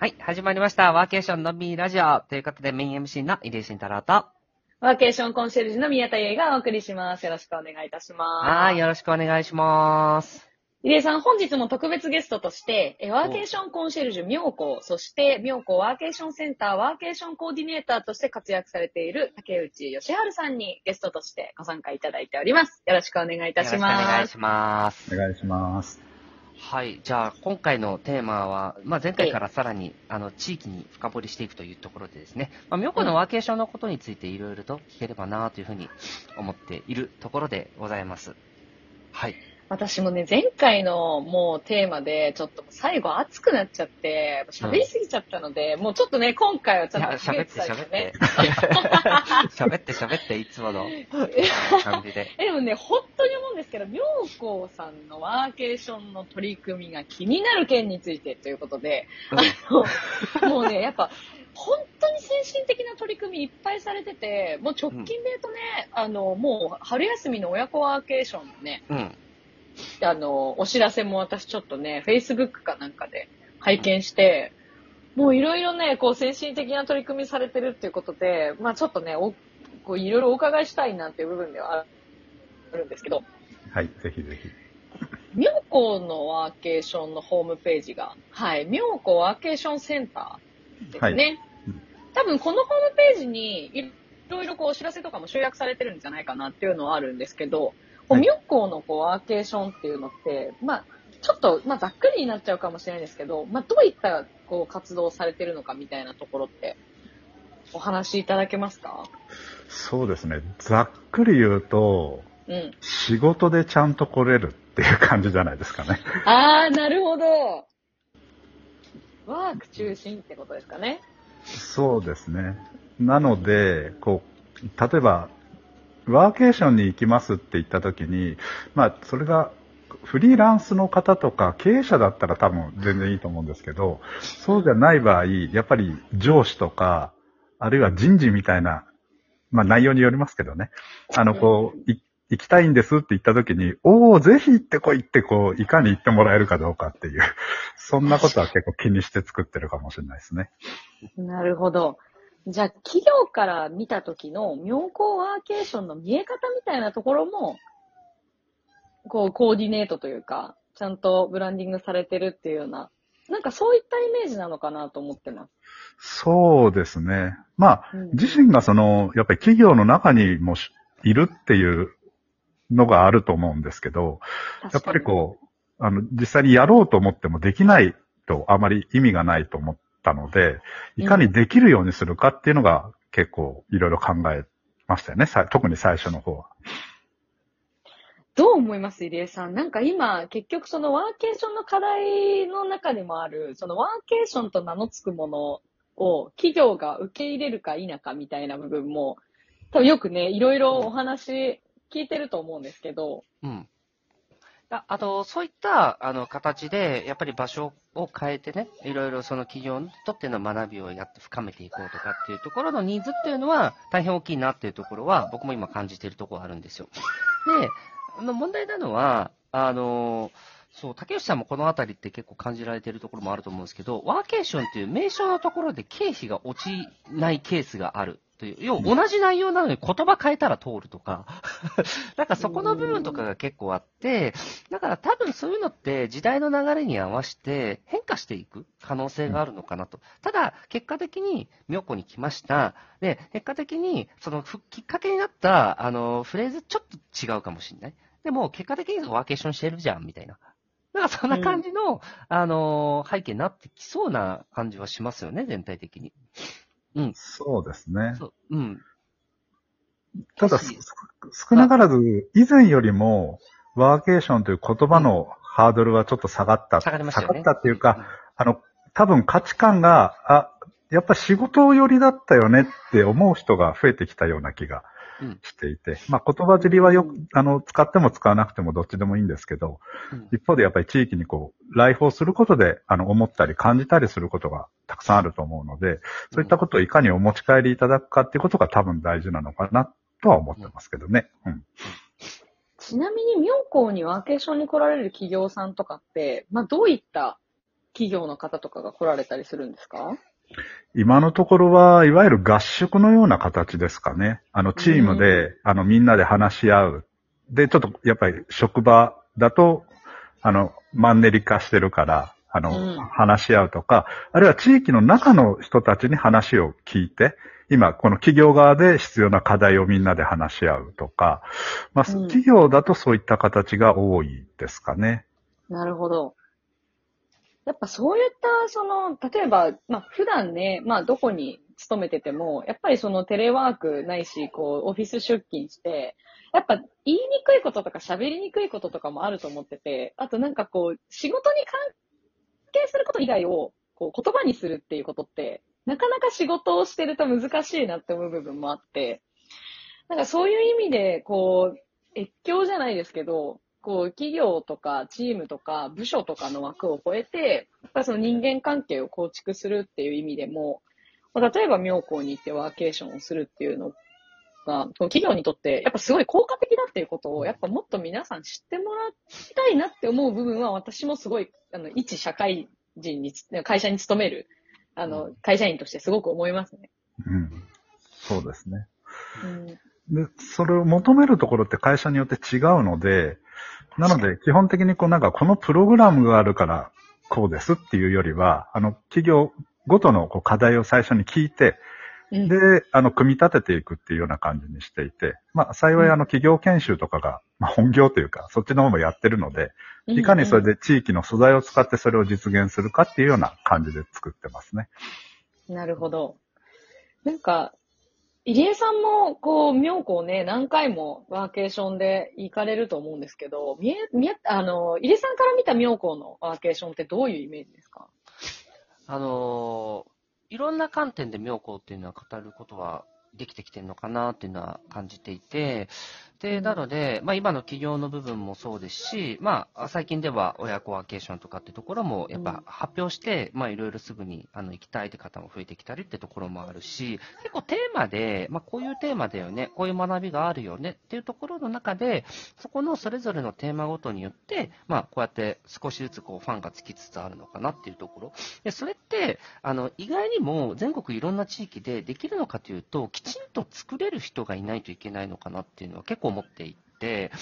はい、始まりました。ワーケーションのみラジオ。ということで、メイン MC の入江慎太郎と。ワーケーションコンシェルジュの宮田優がお送りします。よろしくお願いいたします。はい、よろしくお願いします。入江さん、本日も特別ゲストとして、えワーケーションコンシェルジュ妙高、そして妙高ワーケーションセンターワーケーションコーディネーターとして活躍されている竹内義治さんにゲストとしてご参加いただいております。よろしくお願いいたしよろしくお願ます。いします。お願いします。はい、じゃあ、今回のテーマは、まあ、前回からさらに、あの、地域に深掘りしていくというところでですね、まあ、妙高のワーケーションのことについていろいろと聞ければなというふうに思っているところでございます。はい。私もね、前回のもうテーマで、ちょっと最後熱くなっちゃって、喋りすぎちゃったので、もうちょっとね、今回はちょっと喋って喋って。喋って 喋って、いつもの感じで。え でもね、本当に思うんですけど、妙高さんのワーケーションの取り組みが気になる件についてということで、あのもうね、やっぱ、本当に先進的な取り組みいっぱいされてて、もう直近で言うとね、あの、もう春休みの親子ワーケーションのね、うん。あの、お知らせも私ちょっとね、Facebook かなんかで拝見して、もういろいろね、こう先進的な取り組みされてるっていうことで、まあちょっとね、おこういろいろお伺いしたいなっていう部分ではあるんですけど、はい、ぜひぜひ。妙高のワーケーションのホームページが、はい、妙高ワーケーションセンターですね。はいうん多分このホームページにいろいろこうお知らせとかも集約されてるんじゃないかなっていうのはあるんですけど、こうはい妙高のこうワーケーションっていうのって、まあ、ちょっと、まあ、ざっくりになっちゃうかもしれないですけど、まあ、どういったこう活動をされてるのかみたいなところって、お話しいただけますか？そうですね。ざっくり言うと、うん。仕事でちゃんと来れるっていう感じじゃないですかね。あー、なるほど。ワーク中心ってことですかね。そうですね。なので、こう、例えば、ワーケーションに行きますって言った時に、まあ、それが、フリーランスの方とか経営者だったら多分全然いいと思うんですけど、そうじゃない場合、やっぱり上司とか、あるいは人事みたいな、まあ内容によりますけどね。あの、こう、行きたいんですって言った時に、おお、ぜひ行ってこいって、こう、いかに行ってもらえるかどうかっていう、そんなことは結構気にして作ってるかもしれないですね。なるほど。じゃあ、企業から見た時の妙高ワーケーションの見え方みたいなところも、こう、コーディネートというか、ちゃんとブランディングされてるっていうような、なんかそういったイメージなのかなと思ってます。そうですね。まあ、うん自身がその、やっぱり企業の中にもしいるっていうのがあると思うんですけど、やっぱりこう、あの、実際にやろうと思ってもできないとあまり意味がないと思ったので、いかにできるようにするかっていうのが結構いろいろ考えましたよね。さ特に最初の方は。どう思います入江さん？なんか今、結局そのワーケーションの課題の中でもある、そのワーケーションと名の付くものを企業が受け入れるか否かみたいな部分も、多分よくね、いろいろお話聞いてると思うんですけど、うん。ああと、そういった、あの、形で、やっぱり場所を変えてね、いろいろその企業にとっての学びをやって深めていこうとかっていうところのニーズっていうのは大変大きいなっていうところは、僕も今感じているところあるんですよ。で、あの、問題なのは、あの、そう、竹内さんもこのあたりって結構感じられているところもあると思うんですけど、ワーケーションっていう名称のところで経費が落ちないケースがあるという、要同じ内容なのに言葉変えたら通るとか、なんかそこの部分とかが結構あって、だから多分そういうのって時代の流れに合わせて変化していく可能性があるのかなと。ただ、結果的に妙高に来ました。で、結果的にそのきっかけになった、あの、フレーズちょっと違うかもしれない。でも、結果的にワーケーションしてるじゃん、みたいな。なんかそんな感じの、あの、背景になってきそうな感じはしますよね、全体的に。うん。そうですね。そう。うん。ただ、す少なからず、以前よりも、ワーケーションという言葉のハードルはちょっと下がった。下がりましたよね。下がったっていうか、あの、多分価値観が、あ、やっぱ仕事寄りだったよねって思う人が増えてきたような気がうんしていて、まあ言葉尻はよく、あの、使っても使わなくてもどっちでもいいんですけど、うん一方でやっぱり地域にこう、来訪することで、あの、思ったり感じたりすることがたくさんあると思うので、そういったことをいかにお持ち帰りいただくかっていうことが多分大事なのかなとは思ってますけどね。うん。ちなみに妙高にワーケーションに来られる企業さんとかって、まあどういった企業の方とかが来られたりするんですか？今のところは、いわゆる合宿のような形ですかね。あの、チームで、あの、みんなで話し合う。で、ちょっと、やっぱり職場だと、あの、マンネリ化してるから、あの、うん話し合うとか、あるいは地域の中の人たちに話を聞いて、今、この企業側で必要な課題をみんなで話し合うとか、まあ、うん企業だとそういった形が多いですかね。なるほど。やっぱそういった、その、例えば、まあ普段ね、まあどこに勤めてても、やっぱりそのテレワークないし、こう、オフィス出勤して、やっぱ言いにくいこととか喋りにくいこととかもあると思ってて、あとなんかこう、仕事に関係すること以外を、こう、言葉にするっていうことって、なかなか仕事をしてると難しいなって思う部分もあって、なんかそういう意味で、こう、越境じゃないですけど、こう、企業とかチームとか部署とかの枠を超えて、やっぱりその人間関係を構築するっていう意味でも、まあ例えば妙高に行ってワーケーションをするっていうのが、企業にとってやっぱすごい効果的だっていうことを、やっぱもっと皆さん知ってもらいたいなって思う部分は、私もすごい、あの、一社会人につ、会社に勤める、あの、会社員としてすごく思いますね。うん。そうですね。うん。で、それを求めるところって会社によって違うので、なので、基本的にこうなんかこのプログラムがあるからこうですっていうよりは、あの、企業ごとのこう課題を最初に聞いて、うんで、あの、組み立てていくっていうような感じにしていて、まあ、幸いあの、企業研修とかが、まあ、本業というか、そっちの方もやってるので、いかにそれで地域の素材を使ってそれを実現するかっていうような感じで作ってますね。なるほど。なんか、入江さんも、こう、妙高ね、何回もワーケーションで行かれると思うんですけど、みえ、みえ、あの、入江さんから見た妙高のワーケーションってどういうイメージですか？あのーいろんな観点で妙高っていうのは語ることはできてきてるのかなっていうのは感じていて、で、なので、まあ今の企業の部分もそうですし、まあ最近では親子ワーケーションとかってところもやっうんぱ発表して、まあいろいろすぐにあの行きたいって方も増えてきたりってところもあるし、結構テーマで、まあこういうテーマだよね、こういう学びがあるよねっていうところの中で、そこのそれぞれのテーマごとによって、まあこうやって少しずつこうファンがつきつつあるのかなっていうところ。で、それって、あの、意外にも全国いろんな地域でできるのかというと、きちんと作れる人がいないといけないのかなっていうのは結構思っていて、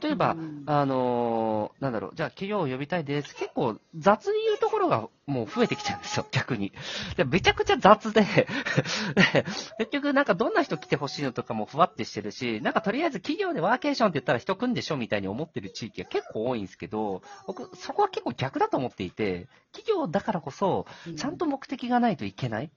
例えば、うんあのーなんだろう、じゃあ企業を呼びたいです。結構雑に言うところがもう増えてきてるんですよ、逆に。でめちゃくちゃ雑で、で 結局なんかどんな人来てほしいのとかもふわってしてるし、なんかとりあえず企業でワーケーションって言ったら人来んでしょみたいに思ってる地域が結構多いんですけど、僕、そこは結構逆だと思っていて、企業だからこそ、ちゃんと目的がないといけないっ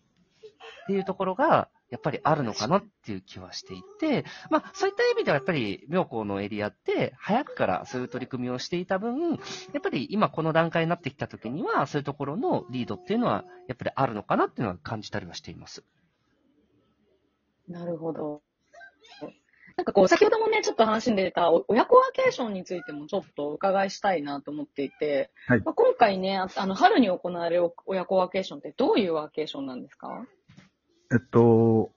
ていうところが、やっぱりあるのかなっていう気はしていて、まあ、そういった意味ではやっぱり、妙高のエリアって、早くからそういう取り組みをしていた分、やっぱり今この段階になってきた時には、そういうところのリードっていうのは、やっぱりあるのかなっていうのは感じたりはしています。なるほど。なんかこう、先ほどもね、ちょっと話に出たお親子ワーケーションについてもちょっとお伺いしたいなと思っていて、はいまあ、今回ね、ああの、春に行われる親子ワーケーションってどういうワーケーションなんですか？えっと、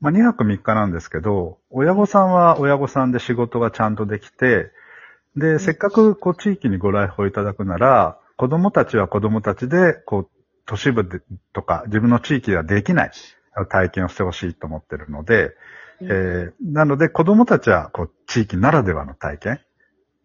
まあ、2泊3日なんですけど、親御さんは親御さんで仕事がちゃんとできて、で、せっかくこう地域にご来訪いただくなら、子供たちは子供たちで、こう、都市部でとか自分の地域ではできない体験をしてほしいと思ってるので、えーなので子供たちはこう地域ならではの体験。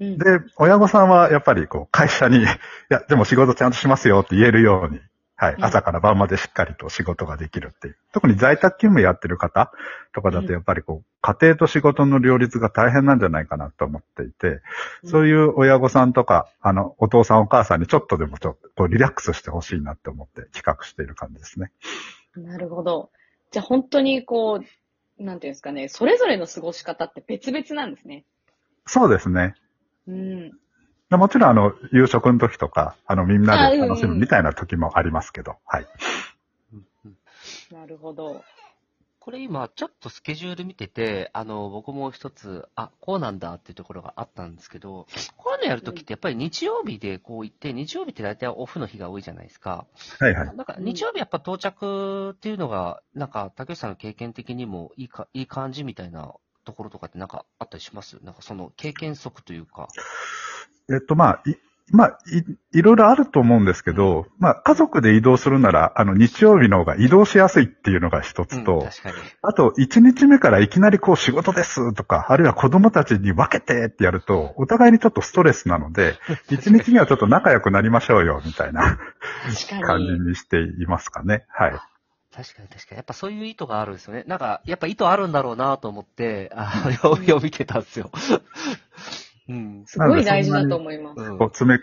うん。で、親御さんはやっぱりこう会社に、いや、でも仕事ちゃんとしますよって言えるように、はい、うん朝から晩までしっかりと仕事ができるっていう。特に在宅勤務やってる方とかだうんとやっぱりこう、家庭と仕事の両立が大変なんじゃないかなと思っていて、そういう親御さんとか、あの、お父さんお母さんにちょっとでもちょっとこうリラックスしてほしいなって思って企画している感じですね。なるほど。じゃあ本当にこう、なんていうんですかね、それぞれの過ごし方って別々なんですね。そうですね。うん。でもちろんあの、夕食の時とか、あの、みんなで楽しむみたいな時もありますけど、はい。なるほど。これ今、ちょっとスケジュール見てて、あの、僕も一つ、あ、こうなんだっていうところがあったんですけど、こういうのやるときってやっぱり日曜日でこう行って、日曜日って大体オフの日が多いじゃないですか。はいはい。なんか日曜日やっぱ到着っていうのが、なんか竹内さんの経験的にもいいか、いい感じみたいなところとかってなんかあったりします？なんかその経験則というか。えっと、まあ、いまあ、い、いろいろあると思うんですけど、まあ、家族で移動するなら、あの、日曜日の方が移動しやすいっていうのが一つと、うん。あと、1日目からいきなりこう仕事ですとか、あるいは子供たちに分けてってやると、お互いにちょっとストレスなので、1日目はちょっと仲良くなりましょうよ、みたいな感じに。にしていますかね。はい。確かに確かに。やっぱそういう意図があるんですよね。なんか、やっぱ意図あるんだろうなと思って、あの、読み読みてたんですよ。うん。すごい大事だと思います。うんこう、詰め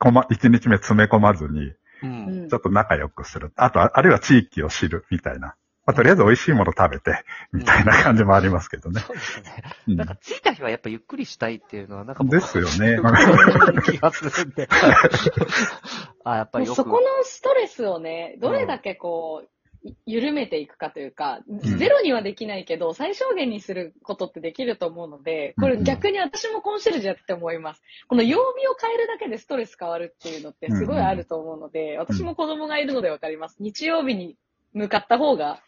込ま、1日目詰め込まずに、う。うんんちょっと仲良くする。あと、ああるいは地域を知る、みたいな。まあ、とりあえず美味しいもの食べて、みたいな感じもありますけどね。そうですね。うんなんか、着いた日はやっぱゆっくりしたいっていうのは、なんか僕ですよね。気がするんで。あ、やっぱりそこのストレスをね、どれだけこう、い緩めていくかというか、ゼロにはできないけど、最小限にすることってできると思うので、これ逆に私もコンシェルジュやってて思います。この曜日を変えるだけでストレス変わるっていうのってすごいあると思うので、私も子供がいるのでわかります。日曜日に向かった方が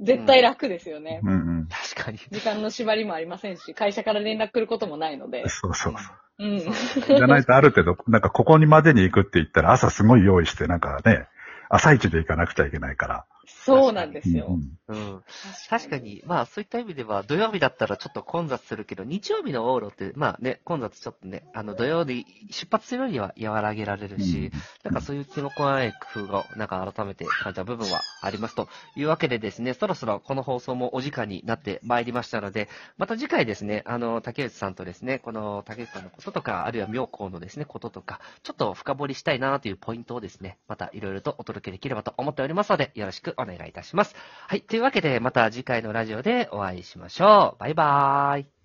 絶対楽ですよね。うんうん。確かに。時間の縛りもありませんし、会社から連絡来ることもないので。そうそうそう。うん。じゃないとある程度、なんかここにまでに行くって言ったら朝すごい用意して、なんかね、朝一で行かなくちゃいけないから。そうなんですよ。うんうん。確か。に、まあそういった意味では、土曜日だったらちょっと混雑するけど、日曜日の往路って、まあね、混雑ちょっとね、あの土曜日出発するには和らげられるし、なんかそういう気のこない工夫が、なんか改めて感じた部分はありますというわけでですね、そろそろこの放送もお時間になってまいりましたので、また次回ですね、あの、竹内さんとですね、この竹内さんのこととか、あるいは妙高のですね、こととか、ちょっと深掘りしたいなというポイントをですね、またいろいろとお届けできればと思っておりますので、よろしくお願いいたします。はい。というわけで、また次回のラジオでお会いしましょう。バイバーイ。